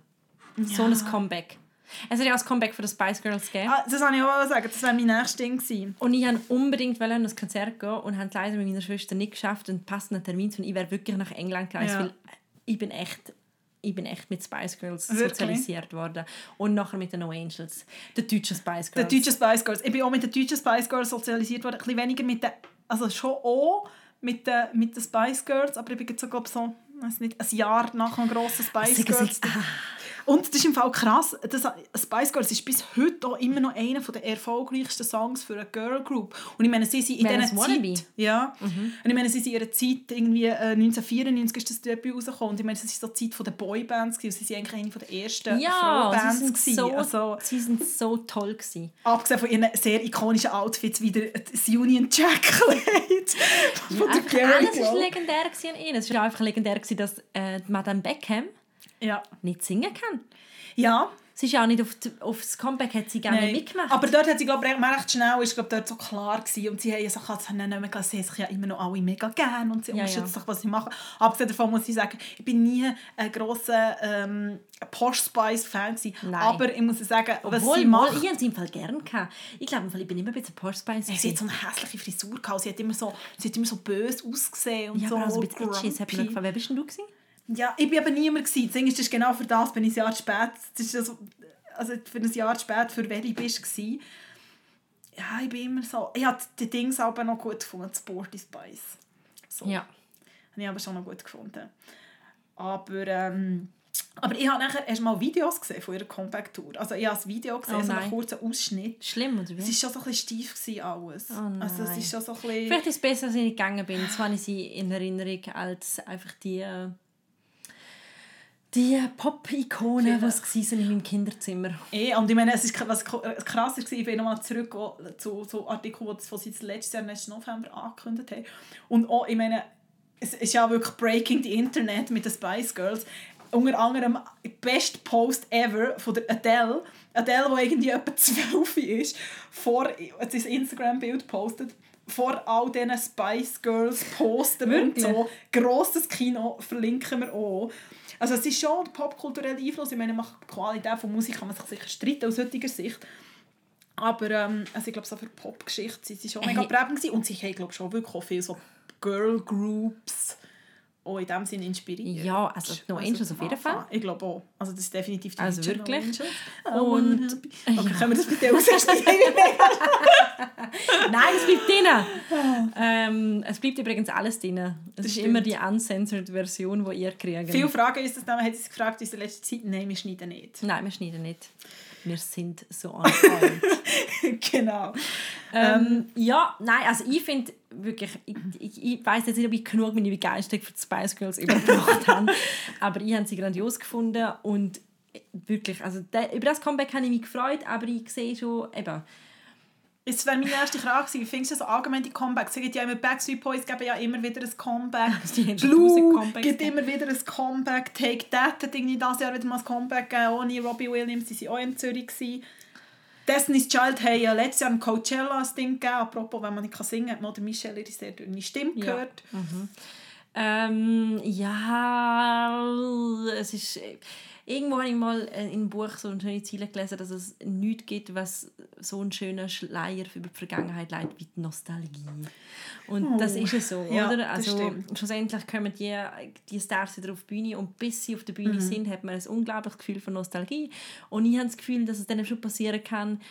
So ein Comeback. Es hat ja auch ein Comeback für die Spice Girls gegeben. Ah, das wollte ich auch sagen, das wäre mein nächstes Ding gewesen. Und ich wollte unbedingt an ein Konzert gehen und habe es leider mit meiner Schwester nicht geschafft, einen passenden Termin zu finden. Ich wäre wirklich nach England gereist, Ja. weil ich bin echt ich bin echt mit Spice Girls Wirklich? sozialisiert worden. Und nachher mit den No Angels. Den deutschen Spice Den Girls. deutschen Spice Girls. Ich bin auch mit den deutschen Spice Girls sozialisiert worden. Ein bisschen weniger mit den, also schon auch mit den, mit den Spice Girls, aber ich bin jetzt so, glaube so, weiß nicht, ein Jahr nach einem grossen Spice Girls. Und das ist im Fall krass, das, Spice Girls ist bis heute auch immer noch einer der erfolgreichsten Songs für eine Girl Group. Und ich meine, sie sind in dieser? Zeit... Ja. Und ich meine, sie sind in ihrer Zeit, irgendwie äh, 1994 ist das Debüt rausgekommen. Und ich meine, es war so die Zeit der Boybands. gewesen. Sie waren eigentlich eine der ersten ja, Frauenbands. sie sind, so, Also, sie sind so toll gewesen. Abgesehen von ihren sehr ikonischen Outfits, wie der, das Union Jack-Kleid von der Einfach Gary alles war legendär an ihnen. Es war einfach legendär, dass äh, Madame Beckham Ja. nicht singen kann. ja, Sie ist ja auch nicht auf, die, auf das Comeback hat sie gar nein. mitgemacht. Aber dort hat sie, glaube ich, recht schnell ist, glaub, dort so klar gewesen. Und sie haben ja so, also, nicht mehr sie haben sich ja immer noch alle mega gern und sie Ja, unterstützen ja. sich, was sie machen. Abgesehen davon muss ich sagen, ich bin nie ein grosser ähm, Posh Spice-Fan. Aber ich muss sagen, was Obwohl, sie macht... ich habe sie im Fall gern gehabt. Ich glaube, ich bin immer ein bisschen Posh Spice. Sie hat so eine hässliche Frisur gehabt. Sie hat immer so, sie hat immer so böse ausgesehen und ja, so aber also ein bisschen gefallen. Wer bist denn du? Gewesen? Ja, ich bin aber niemand gewesen. Das Ding ist, das genau für das bin ich ein Jahr zu spät. Das ist also, also für ein Jahr zu spät, für welche bist du gewesen. Ja, ich bin immer so... Ich habe die Dings aber noch gut gefunden, Sporty Spice. So. Ja. Habe ich aber schon noch gut gefunden. Aber ähm, Aber ich habe nachher erst mal Videos gesehen von ihrer Comeback-Tour. Also ich habe ein Video gesehen, Oh so einen kurzen Ausschnitt. Schlimm, oder wie? Es war schon so ein bisschen steif gewesen, alles. Oh also es ist schon so ein bisschen... Vielleicht ist es besser, dass ich gegangen bin. Zwar habe ich sie in Erinnerung als einfach die, äh, die Pop-Ikonen, die es in meinem Kinderzimmer. Eh, und ich meine, es ist, was äh, krass war, ich bin nochmal zurück zu so Artikeln, die sie letztes Jahr, letzten November angekündigt haben. Und auch, ich meine, es ist ja wirklich Breaking the Internet mit den Spice Girls. Unter anderem best Post ever von der Adele. Adele, die irgendwie etwa 12 ist, vor das Instagram-Bild postet, vor all diesen Spice Girls Postern und so. Grosses Kino verlinken wir auch. Also es ist schon der popkulturelle Einfluss. Ich meine, macht die Qualität von Musik kann man sich sicher streiten aus heutiger Sicht. Aber ähm, also ich glaube, so für Popgeschichte sind sie schon mega Hey. prägend gewesen. Und sie haben, glaube ich, schon wirklich auch viele so Girl Groups auch in dem Sinne inspiriert. Ja, also No Angels auf jeden Fall. Ich glaube auch. Also das ist definitiv die Also No wirklich? I Und- be- Okay, Ja. können wir das bitte rausschneiden? Nein, es bleibt drin. ähm, es bleibt übrigens alles drin. Es Das ist stimmt. immer die uncensored Version, die ihr kriegt. Viele Fragen ist das dann, hat sie gefragt in der letzten Zeit. Nein, wir schneiden nicht. Nein, wir schneiden nicht. Wir sind so point. genau. ähm, ja, nein, also ich finde wirklich, ich, ich, ich weiß jetzt nicht, ob ich genug meine Begeisterung für die Spice Girls überbracht habe, aber ich habe sie grandios gefunden und wirklich, also der, über das Comeback habe ich mich gefreut, aber ich sehe schon, eben, Es wäre meine erste Frage gewesen. Wie findest du so allgemein die Comebacks? Sie gibt ja immer Backstreet Boys geben ja immer wieder ein Comeback. Blue gibt immer wieder ein Comeback. Take That hat irgendwie dieses Jahr wieder mal ein Comeback gegeben. Ohne Robbie Williams. Sie waren auch in Zürich. Gewesen. Destiny's Child haben ja letztes Jahr ein Coachella ein Ding gegeben. Apropos, wenn man nicht singen kann, hat man Michelle ihre sehr dünne Stimme Ja. gehört. Ähm, ja, es ist. Irgendwo habe ich mal äh, in einem Buch so eine schöne Ziele gelesen, dass es nichts gibt, was so einen schönen Schleier über die Vergangenheit leitet wie die Nostalgie. Und das ist es so, Ja, oder? Also schlussendlich kommen die, die Stars wieder auf die Bühne und bis sie auf der Bühne sind, hat man ein unglaubliches Gefühl von Nostalgie. Und ich habe das Gefühl, dass es dann schon passieren kann,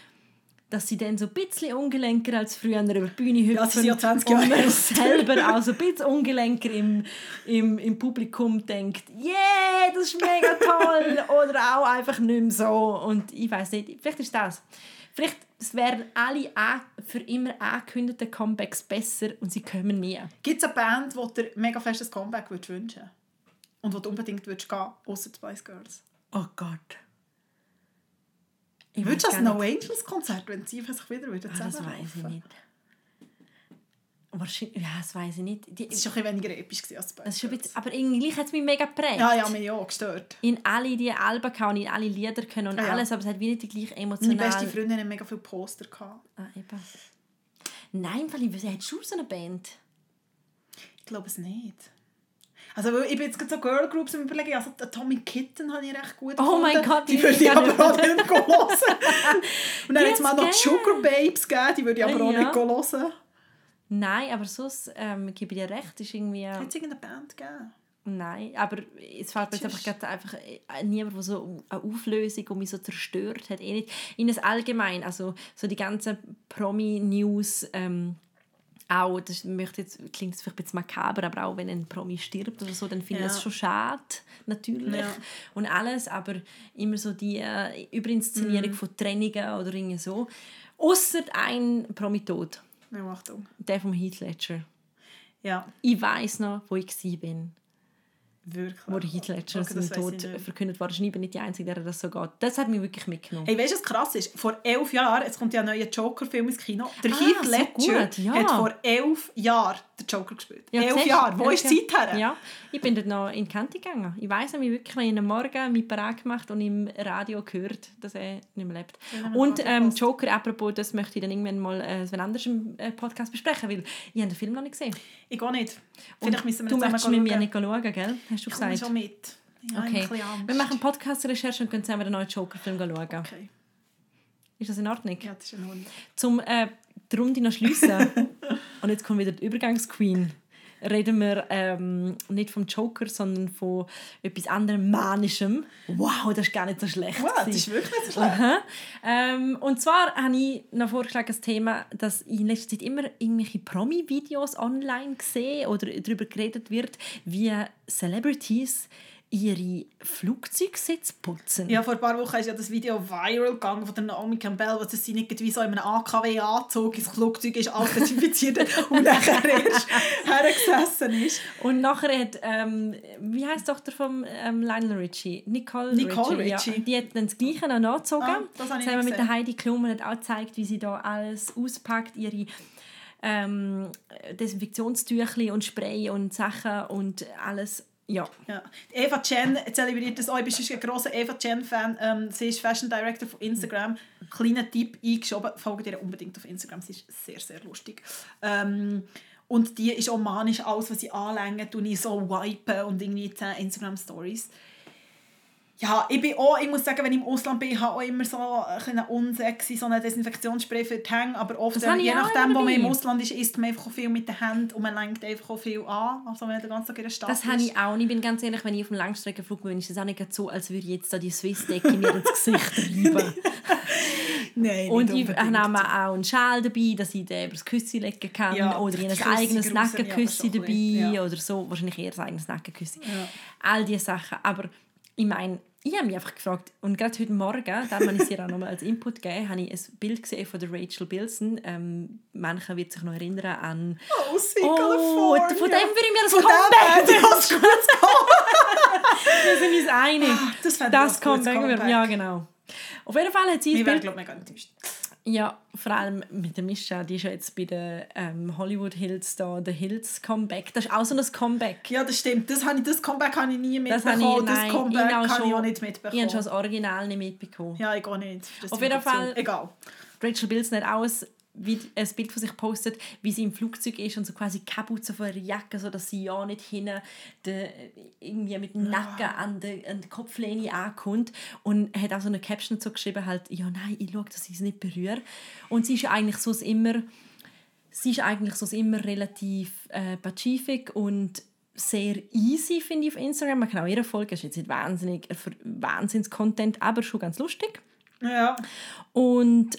dass sie dann so ein bisschen ungelenker als früher über die Bühne hüpfen. Ja, sie ja 20 und Jahre man älter. selber auch so ein bisschen ungelenker im, im, im Publikum denkt, yeah, das ist mega toll. Oder auch einfach nicht mehr so. Und ich weiß nicht, vielleicht ist das. Vielleicht wären alle für immer angekündigten Comebacks besser und sie kommen nie. Gibt es eine Band, die dir mega festes Comeback würdest wünschen Und wo du unbedingt würdest gehen, außer die Spice Girls? Oh Gott. Ich Würdest du das No. Angels Konzert, wenn sie sich wieder würden Ah, das weiß ich nicht. Wahrscheinlich, ja, das weiß ich nicht. Die, Es war schon ein weniger episch als Girls. bisschen, aber irgendwie hat es mich mega geprägt. Ja, ja, mich auch gestört. in alle die Alben kann und in alle Lieder können und Ah, ja. alles, aber es hat wie nicht die gleiche Meine emotional... beste Freundin hatte mega viele Poster. Gehabt. Ah, eben. Nein, weil ich hättest du so eine Band? Ich glaube es nicht. Also ich bin jetzt gerade so Girl Groups am überlegen. Also Atomic Kitten habe ich recht gut Oh mein gefunden. Gott, die die würde ich aber auch nicht hören. Und dann hat es mal noch. Sugar Babes gegeben, die würde ich aber auch Ja. nicht hören. Nein, aber sonst ähm, gebe ich dir recht, ist irgendwie... Hat es irgendeine Band gegeben? Nein, aber es fällt mir jetzt einfach, gerade einfach äh, niemand, der so eine Auflösung und mich so zerstört hat. Eh nicht. In das Allgemein, also so die ganzen Promi-News... Ähm, auch, das möchte jetzt, klingt jetzt vielleicht ein bisschen makaber, aber auch wenn ein Promi stirbt oder so, dann finde ich Ja. das schon schade, natürlich. Ja. Und alles, aber immer so die äh, Überinszenierung Mhm. von Trennungen oder irgendwie so. Ausser ein Promi-Tod, Ja, Achtung. der vom Heath Ledger. Ja, Ich weiß noch, wo ich war, wirklich. wo der Heath Ledger Okay, seinen Tod verkündet war. Ich bin nicht die Einzige, der das so geht. Das hat mich wirklich mitgenommen. Hey, weißt du, was krass ist? Vor elf Jahren, es kommt ja ein neuer Joker-Film ins Kino. Der Ah, Heath so Ledger gut, ja. hat vor elf Jahren den Joker gespielt. Ja, elf? Jahre. Wo ist die Zeit her? Ja, ich bin dort noch in die Kante gegangen. Ich weiss nämlich wirklich, ich am Morgen mich bereit gemacht und im Radio gehört, dass er nicht mehr lebt. Ja, Und ähm. Joker, apropos, das möchte ich dann irgendwann mal äh, anders im äh, Podcast besprechen, weil ich habe den Film noch nicht gesehen. Ich gehe nicht. Vielleicht müssen wir du möchtest mit mir nicht schauen, gell? Hast du Ich gesagt? schon mit. Habe Okay. Wir machen Podcast-Recherche und können zusammen den neuen Joker-Film schauen. Okay. Ist das in Ordnung? Ja, das ist in Ordnung. Zum äh, die Runde noch schliessen. und jetzt kommt wieder die Übergangsqueen. Reden wir ähm, nicht vom Joker, sondern von etwas anderem Manischem. Wow, das ist gar nicht so schlecht. Wow, das ist wirklich nicht so schlecht. Ähm, und zwar habe ich noch vorgeschlagen, das Thema, dass in letzter Zeit immer irgendwelche Promi-Videos online gesehen oder darüber geredet wird, wie Celebrities ihre Flugzeugsitze putzen. Ja, vor ein paar Wochen ist ja das Video viral gegangen von der Naomi Campbell, wo sie nicht wie so in einem AKW-Anzug ins Flugzeug ist, alles desinfiziert und nachher erst hergesessen ist. Und nachher hat, ähm, wie heisst die Tochter von ähm, Lionel Richie? Nicole, Nicole Richie. Richie. Ja. Die hat dann das Gleiche noch angezogen. Ah, das habe ich haben wir mit der. Heidi Klum hat auch gezeigt, wie sie da alles auspackt, ihre ähm, Desinfektionstüchli und Spray und Sachen und alles. Ja. Ja. Eva Chen zelebriert das auch. Ich bin ein grosser Eva Chen-Fan. Ähm, sie ist Fashion Director von Instagram. Kleiner Tipp eingeschoben. Folgt ihr unbedingt auf Instagram. Sie ist sehr, sehr lustig. Ähm, und die ist auch manisch. Alles, was sie anlängt, tue ich so wipen und irgendwie 10 Instagram-Stories. Ja, ich bin auch, ich muss sagen, wenn ich im Ausland bin, habe ich auch immer so ein bisschen unsexy, so einen Desinfektionsspray für die Hände, aber oft, habe je nachdem, wo man im. Ausland ist, isst man einfach auch viel mit den Händen und man lenkt einfach auch viel an, also wenn man den ganzen Tag in der Stadt Das ist. habe ich auch. Und ich bin ganz ehrlich, wenn ich auf einem Langstreckenflug bin, ist es auch nicht so, als würde ich jetzt da die Swiss-Decke mir ins Gesicht reiben. Nein, Und nicht ich nehme auch einen Schal dabei, dass ich den über das Küssi legen kann. Ja, oder in ein eigenes Nackenküssi dabei. ja. Oder so. Wahrscheinlich eher ein eigenes Nackenküssi. All diese Sachen. Aber ich meine, ich habe mich einfach gefragt, und gerade heute Morgen, da habe ich dir auch nochmal als Input gegeben, habe ich ein Bild gesehen von der Rachel Bilson. Ähm, manche wird sich noch erinnern an... Oh, see, Oh, California. von dem würde ich mir das Von Comeback ich das Wir sind uns einig. Das ich das gutes Comeback, Comeback. Ja, genau. Auf jeden Fall hat sie Ich ein wäre, Bild... glaube ich, mega enttäuscht. Ja, vor allem mit der Mischa, die ist ja jetzt bei den ähm, Hollywood Hills da, The Hills Comeback. Das ist auch so ein Comeback. Ja, das stimmt. Das, habe ich, das Comeback habe ich nie Das mitbekommen. habe ich, das nein, Comeback ich habe ich schon- auch nicht Ich mitbekommen. habe schon das Original nicht mitbekommen. ja, ich auch nicht. Das Auf jeden Fall- Egal. Rachel Bilson hat auch Vid- ein Bild von sich gepostet, wie sie im Flugzeug ist und so quasi Kapuze von ihrer Jacke, so dass sie ja nicht hinten de, irgendwie mit dem Nacken an der, an der Kopflehne ankommt. Und hat auch so eine Caption dazu geschrieben, halt, ja nein, ich schaue, dass ich es nicht berühre. Und sie ist ja eigentlich so immer, sie ist eigentlich so immer relativ äh, pazifik und sehr easy, finde ich, auf Instagram. Man kann auch ihre Folge, ist jetzt nicht wahnsinnig, äh, Wahnsinns-Content, aber schon ganz lustig. Ja. Und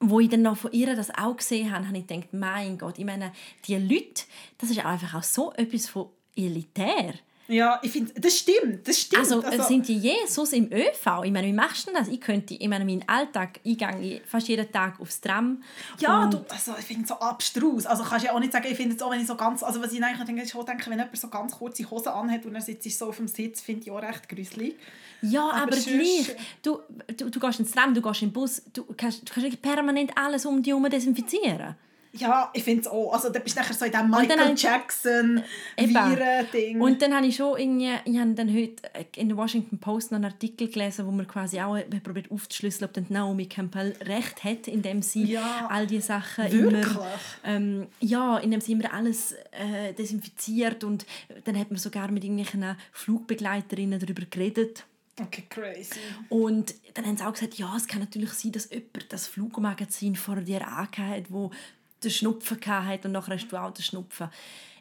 wo ich dann noch von ihr das auch gesehen habe, habe ich gedacht, mein Gott, ich meine, die Leute, das ist einfach auch so etwas von elitär. Ja, ich finde, das stimmt. Das stimmt. Also, sind die Jesus im ÖV? Ich meine, wie machst du das? Ich könnte, ich meine, meinen Alltag, ich gehe fast jeden Tag aufs Tram. Ja, du, also ich finde es so abstrus. Also kannst ja auch nicht sagen, ich finde es auch, wenn ich so ganz, also was ich eigentlich denke, ist schon denke, wenn jemand so ganz kurze Hosen anhat und er sitzt so auf dem Sitz, finde ich auch recht gruselig. Ja, aber, Aber gleich. Du, du, du gehst ins Tram, du gehst in den Bus, du kannst, du kannst permanent alles um dich herum desinfizieren. Ja, ich finde es auch. Also da bist du nachher so in diesem Michael Jackson Eben. Viren-Ding. Und dann habe ich schon irgendwie, ich habe dann heute in der Washington Post noch einen Artikel gelesen, wo man quasi auch probiert aufzuschlüsseln, ob dann Naomi Campbell recht hat, indem sie Ja. all die Sachen Wirklich? immer, ähm, ja, indem sie immer alles äh, desinfiziert und dann hat man sogar mit irgendwelchen Flugbegleiterinnen darüber geredet. Okay, crazy. Und dann haben sie auch gesagt, ja, es kann natürlich sein, dass jemand das Flugmagazin vor dir angehört hat, wo den Schnupfen hatte und nachher hast du auch den Schnupfen.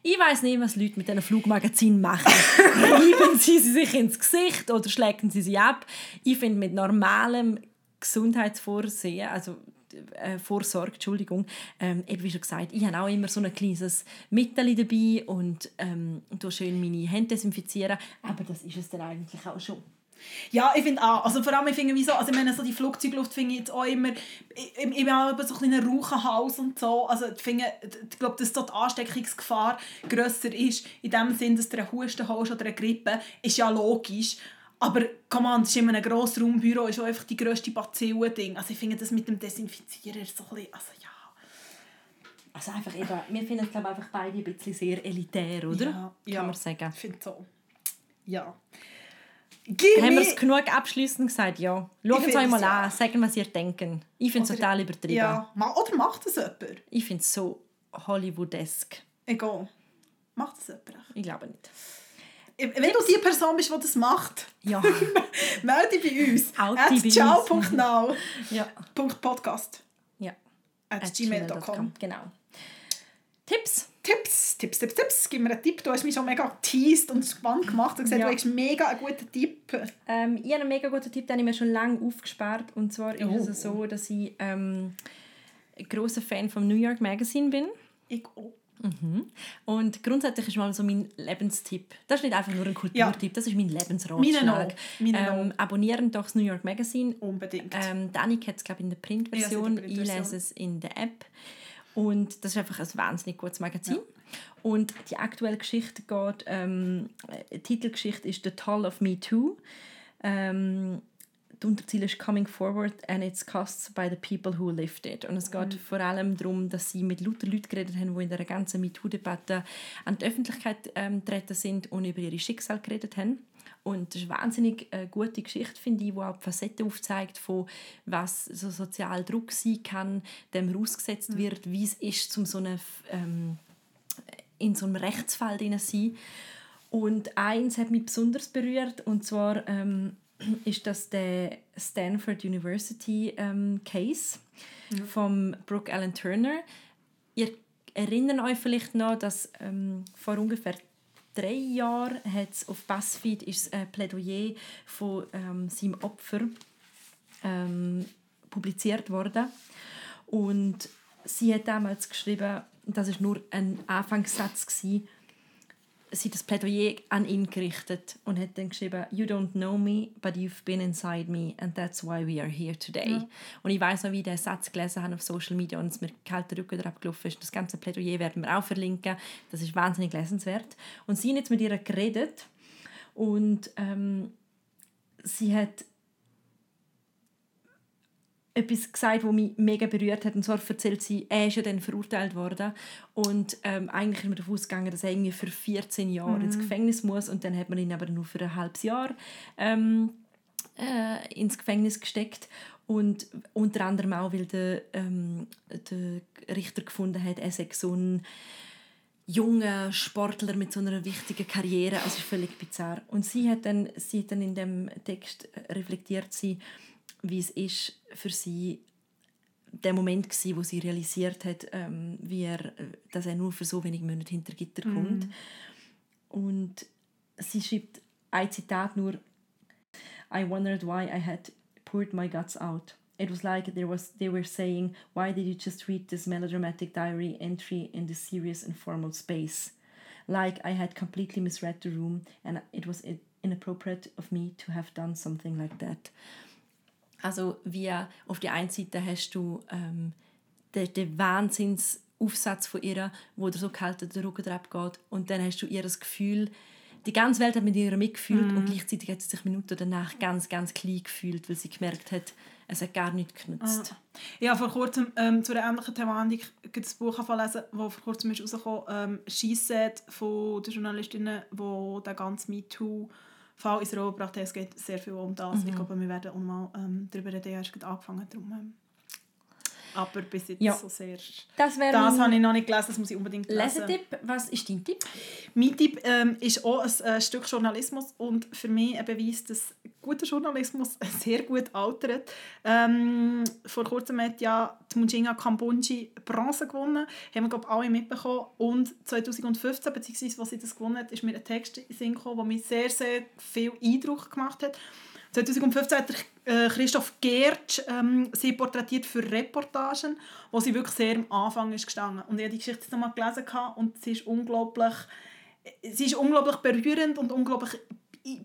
Ich weiß nicht, was Leute mit diesen Flugmagazinen machen. Reiben sie sie sich ins Gesicht oder schlägen sie sie ab? Ich finde, mit normalem Gesundheitsvorsehen, also äh, Vorsorge, Entschuldigung, ähm, eben wie schon gesagt, ich habe auch immer so ein kleines Mittel dabei und ähm, schön meine Hände desinfizieren, aber das ist es dann eigentlich auch schon. Ja, ich finde auch. Also vor allem, ich finde so, also ich meine, so die Flugzeugluft finde ich jetzt auch immer, ich, ich, ich bin auch so ein kleiner Rauchenhaus und so, also ich finde, ich glaube, dass dort die Ansteckungsgefahr grösser ist, in dem Sinn, dass du einen Husten hast oder eine Grippe, ist ja logisch. Aber komm on, das ist in einem Grossraumbüro ist auch einfach die grösste Bazillen-Ding. Also ich finde das mit dem Desinfizieren so ein bisschen, also ja. Also einfach eben, wir finden es glaube einfach beide ein bisschen sehr elitär, oder? Ja, ja. Kann man sagen. Ich finde so. Ja. Give Haben wir es genug abschließend gesagt? Ja. Schaut es euch mal ja. an, sagen, was ihr denkt. Ich finde es total übertrieben. Ja. Oder macht das jemand? Ich finde es so Hollywoodesk. Egal. Macht das jemand? Ich glaube nicht. Wenn du die Person bist, die das macht, Ja. melde dich bei uns. At ciao.now. ja. Podcast. ja. At, At gmail.com. Genau. Tipps? Tipps, Tipps, Tipps, Tipps. Gib mir einen Tipp. Du hast mich schon mega teased und spannend gemacht. Du hast gesagt, Ja. du hast mega einen guten Tipp. Ähm, ich habe einen mega guten Tipp, den ich mir schon lange aufgespart. Und zwar Oh. ist es so, dass ich ähm, ein grosser Fan vom New York Magazine bin. Ich auch. Mhm. Und grundsätzlich ist mal so mein Lebenstipp. Das ist nicht einfach nur ein Kulturtipp, ja. das ist mein Lebensratschlag. Ähm, abonnieren doch das New York Magazine. Unbedingt. Ähm, Danik hat es, glaube ich, in der Printversion. Ja, ich lese es in der App. Und das ist einfach ein wahnsinnig gutes Magazin. Ja. Und die aktuelle Geschichte geht, ähm, die Titelgeschichte ist «The Toll of Me Too». Ähm, das Unterziel ist «Coming Forward and its costs by the people who lived it». Und es geht mhm. vor allem darum, dass sie mit lauter Leuten geredet haben, die in der ganzen MeToo-Debatte an die Öffentlichkeit ähm, getreten sind und über ihre Schicksal geredet haben. Und das ist eine wahnsinnig äh, gute Geschichte, finde ich, die auch die Facetten aufzeigt, von was so sozial Druck sein kann, dem ausgesetzt mhm. wird, wie es ist, um so eine, ähm, in so einem Rechtsfall zu sein. Und eins hat mich besonders berührt, und zwar ähm, ist das der Stanford University ähm, Case mhm. von Brooke Allen Turner. Ihr erinnert euch vielleicht noch, dass ähm, vor ungefähr drei Jahren hat auf BuzzFeed ist ein Plädoyer von ähm, seinem Opfer ähm, publiziert worden. Und sie hat damals geschrieben, das ist nur ein Anfangssatz gewesen, sie das Plädoyer an ihn gerichtet und hat dann geschrieben You don't know me, but you've been inside me and that's why we are here today. Ja. Und ich weiß noch, wie ich diesen Satz gelesen habe auf Social Media und es mir kalt der Rücken drauf gelaufen ist. Das ganze Plädoyer werden wir auch verlinken. Das ist wahnsinnig lesenswert. Und sie hat jetzt mit ihr geredet und ähm, sie hat etwas gesagt, was mich mega berührt hat. Und zwar erzählt sie, er ist ja dann verurteilt worden. Und ähm, eigentlich ist man davon ausgegangen, dass er irgendwie für 14 Jahre mhm. ins Gefängnis muss. Und dann hat man ihn aber nur für ein halbes Jahr ähm, äh, ins Gefängnis gesteckt. Und unter anderem auch, weil der, ähm, der Richter gefunden hat, er sei so ein junger Sportler mit so einer wichtigen Karriere. Also völlig bizarr. Und sie hat dann, sie hat dann in dem Text reflektiert sie, wie es ist für sie der Moment war, wo sie realisiert hat, ähm, wie er, dass er nur für so wenig Monate hinter Gitter mhm. kommt. Mm. Und sie schreibt ein Zitat nur: I wondered why I had poured my guts out. It was like there was, they were saying, why did you just read this melodramatic diary entry in this serious and formal space? Like I had completely misread the room and it was inappropriate of me to have done something like that. Also wie auf der einen Seite hast du ähm, den, den Wahnsinnsaufsatz von ihr, wo der so kalt der Rücken geht und dann hast du ihr das Gefühl, die ganze Welt hat mit ihr mitgefühlt mm. und gleichzeitig hat sie sich Minuten danach ganz, ganz klein gefühlt, weil sie gemerkt hat, es hat gar nichts genutzt. Ah. Ja, vor kurzem ähm, zu einer ähnlichen Thematik gibt es ein Buch gelesen, das vor kurzem ist rausgekommen ähm, «Scheisset» von der Journalistinnen, wo der ganze MeToo Fall gebracht haben. Es geht sehr viel um das. Mhm. Ich glaube, wir werden auch mal ähm, darüber reden. Ja, erst angefangen. Darum, ähm, aber bis jetzt ja. so sehr... Das, das habe ich noch nicht gelesen, das muss ich unbedingt lesen. Lesetipp, was ist dein Tipp? Mein Tipp ähm, ist auch ein äh, Stück Journalismus und für mich ein Beweis, dass guter Journalismus sehr gut altert. Ähm, vor kurzem hat ja die Mujinga Kambunji Bronze gewonnen, haben wir glaube alle mitbekommen und 2015, beziehungsweise als sie das gewonnen hat, ist mir ein Text in Sinn gekommen, der mich sehr, sehr viel Eindruck gemacht hat 2015 hat äh, Christoph Gertsch ähm, sie porträtiert für Reportagen, wo sie wirklich sehr am Anfang ist gestanden. Und ich habe die Geschichte nochmal gelesen und sie ist unglaublich, sie ist unglaublich berührend und unglaublich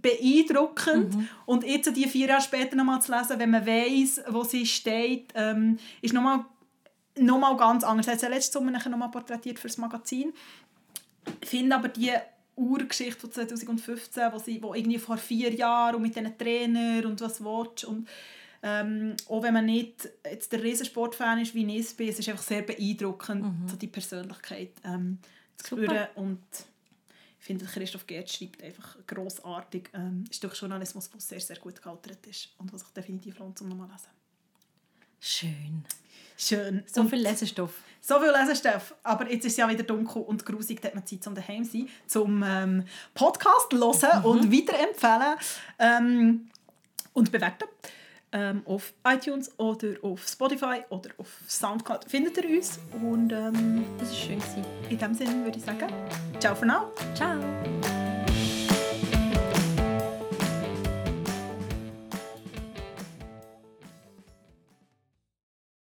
beeindruckend. Mhm. Und jetzt, die vier Jahre später nochmal zu lesen, wenn man weiß, wo sie steht, ähm, ist nochmal noch mal ganz anders. Sie hat sie letztes Sommer nochmal porträtiert für das Magazin. Ich finde aber die Urgeschichte von 2015, wo sie wo irgendwie vor vier Jahren und mit diesen Trainern und was willst. und ähm, auch wenn man nicht jetzt der Riesensportfan ist wie ich bin, es ist einfach sehr beeindruckend, mhm. so die Persönlichkeit ähm, zu spüren und ich finde, Christoph Gerd schreibt einfach grossartig. Ähm, ist durch Journalismus, der sehr, sehr gut gealtert ist und was sich definitiv lohnt, um nochmal lesen. Schön. Schön. So viel Lesestoff. So viel Lesestoff. Aber jetzt ist es ja wieder dunkel und grusig, da hat man Zeit zum daheim sein, zum ähm, Podcast hören mhm. und weiterempfehlen ähm, und bewerten. Ähm, auf iTunes oder auf Spotify oder auf Soundcloud findet ihr uns. Und ähm, das war schön. In diesem Sinne würde ich sagen, ciao für now. Ciao.